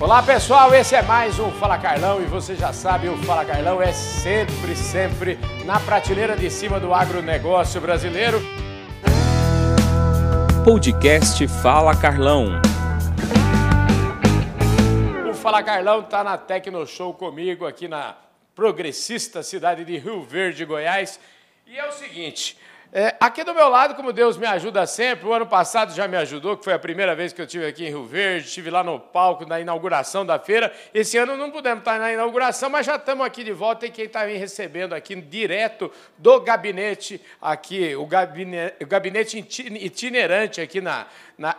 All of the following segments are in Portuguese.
Olá pessoal, esse é mais um Fala Carlão e você já sabe, o Fala Carlão é sempre, sempre na prateleira de cima do agronegócio brasileiro. Podcast Fala Carlão. O Fala Carlão está na Tecno Show comigo aqui na progressista cidade de Rio Verde, Goiás. E é o seguinte, é, aqui do meu lado, como Deus me ajuda sempre, o ano passado já me ajudou, que foi a primeira vez que eu estive aqui em Rio Verde, estive lá no palco na inauguração da feira. Esse ano não pudemos estar na inauguração, mas já estamos aqui de volta e quem está me recebendo aqui direto do gabinete, aqui, o gabinete, o gabinete itinerante aqui na, na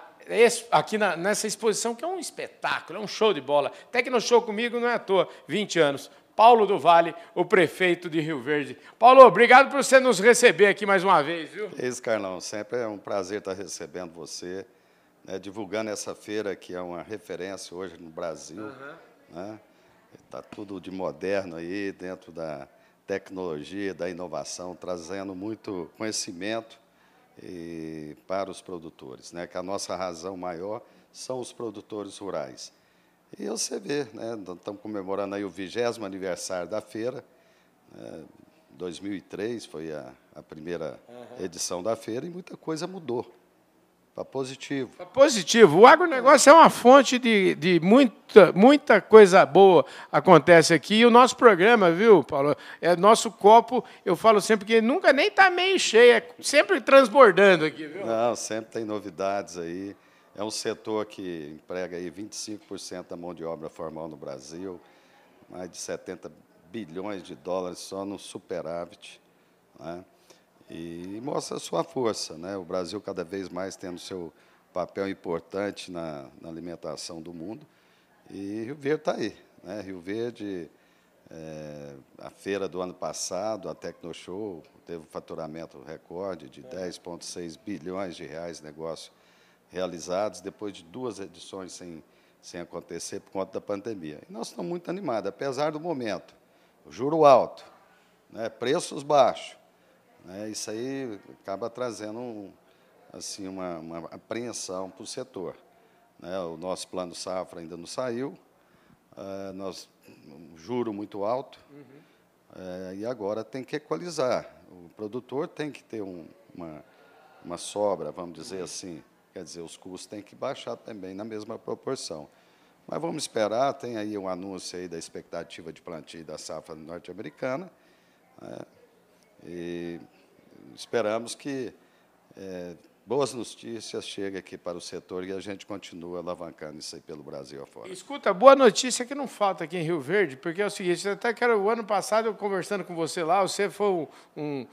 aqui na, nessa exposição, que é um espetáculo, é um show de bola. Tecno Show comigo não é à toa, 20 anos. Paulo do Vale, o prefeito de Rio Verde. Paulo, obrigado por você nos receber aqui mais uma vez, viu? É isso, Carlão. Sempre é um prazer estar recebendo você, né, divulgando essa feira que é uma referência hoje no Brasil. Uhum. Né? Está tudo de moderno aí, dentro da tecnologia, da inovação, trazendo muito conhecimento e, para os produtores, né? que a nossa razão maior são os produtores rurais. E você vê, né, estamos comemorando aí o vigésimo aniversário da feira. Né, 2003 foi a, a primeira uhum. edição da feira e muita coisa mudou. Para positivo. Para positivo. O agronegócio é uma fonte de, de muita, muita coisa boa acontece aqui. E o nosso programa, viu, Paulo? É nosso copo, eu falo sempre que nunca nem está meio cheio, é sempre transbordando aqui, viu? Não, sempre tem novidades aí. É um setor que emprega aí 25% da mão de obra formal no Brasil, mais de 70 bilhões de dólares só no superávit. Né? E mostra a sua força. Né? O Brasil cada vez mais tendo seu papel importante na, na alimentação do mundo. E Rio Verde está aí. Né? Rio Verde, é, a feira do ano passado, a Tecnoshow, teve um faturamento recorde de 10,6 bilhões de reais de negócio realizados depois de duas edições sem, sem acontecer por conta da pandemia. E nós estamos muito animados, apesar do momento. Juro alto, né, preços baixos. Né, isso aí acaba trazendo um, assim, uma, uma apreensão para o setor. Né, o nosso plano safra ainda não saiu, uh, nós, um juro muito alto, uhum. uh, e agora tem que equalizar. O produtor tem que ter um, uma, uma sobra, vamos dizer assim, Quer dizer, os custos têm que baixar também na mesma proporção. Mas vamos esperar, tem aí um anúncio aí da expectativa de plantio da safra norte-americana. Né? E esperamos que é, boas notícias cheguem aqui para o setor e a gente continua alavancando isso aí pelo Brasil afora. Escuta, boa notícia que não falta aqui em Rio Verde, porque é o seguinte, até que o ano passado eu conversando com você lá, você foi um, um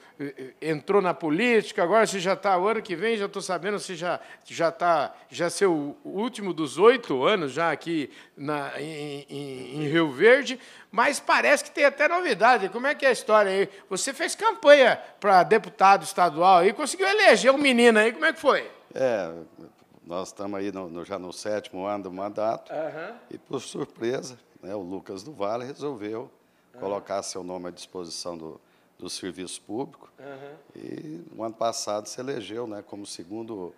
entrou na política, agora você já está, o ano que vem já estou sabendo, você já já está, já seu último dos oito anos já aqui na, em, em, em Rio Verde, mas parece que tem até novidade. Como é que é a história aí? Você fez campanha para deputado estadual e conseguiu eleger um menino aí, como é que foi? É, nós estamos aí no, no, já no sétimo ano do mandato uhum. e, por surpresa, né, o Lucas do Vale resolveu uhum. colocar seu nome à disposição do, do serviço público uhum. e, no ano passado, se elegeu né, como segundo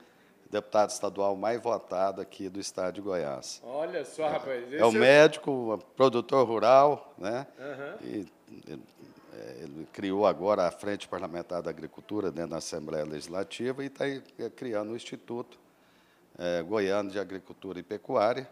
deputado estadual mais votado aqui do estado de Goiás. Olha só, rapaz. É, é o médico, produtor rural, né? Uhum. E, é, ele criou agora a Frente Parlamentar da Agricultura dentro da Assembleia Legislativa e está criando o Instituto é, Goiano de Agricultura e Pecuária,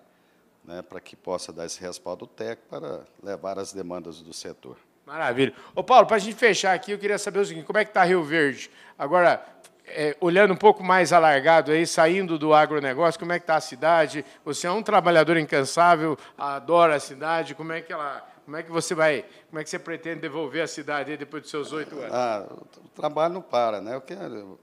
né, para que possa dar esse respaldo técnico para levar as demandas do setor. Maravilha. Ô, Paulo, para a gente fechar aqui, eu queria saber o seguinte: como é que está Rio Verde? Agora, é, olhando um pouco mais alargado aí, saindo do agronegócio, como é que está a cidade? Você é um trabalhador incansável, adora a cidade, como é que ela, como é que você vai, como é que você pretende devolver a cidade depois dos seus oito anos? Ah, o trabalho não para, né? Eu quero,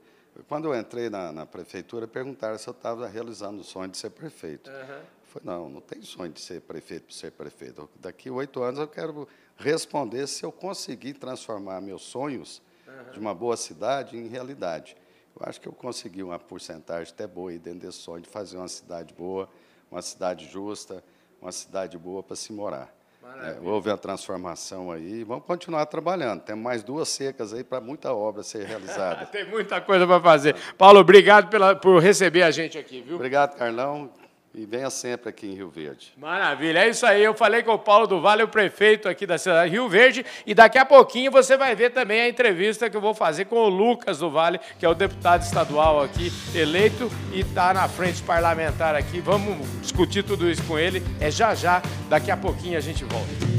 quando eu entrei na, na prefeitura, perguntaram se eu estava realizando o sonho de ser prefeito. Uhum. Eu falei, não, não tem sonho de ser prefeito para ser prefeito. Daqui oito anos eu quero responder se eu conseguir transformar meus sonhos uhum. de uma boa cidade em realidade. Eu acho que eu consegui uma porcentagem até boa aí dentro desse sonho de fazer uma cidade boa, uma cidade justa, uma cidade boa para se morar. É, houve a transformação aí. Vamos continuar trabalhando. Temos mais duas secas aí para muita obra ser realizada. Tem muita coisa para fazer. Paulo, obrigado pela, por receber a gente aqui, viu? Obrigado, Carlão. E venha sempre aqui em Rio Verde. Maravilha, é isso aí. Eu falei com o Paulo do Vale, o prefeito aqui da cidade de Rio Verde, e daqui a pouquinho você vai ver também a entrevista que eu vou fazer com o Lucas do Vale, que é o deputado estadual aqui eleito e está na frente parlamentar aqui. Vamos discutir tudo isso com ele. É já já, daqui a pouquinho a gente volta.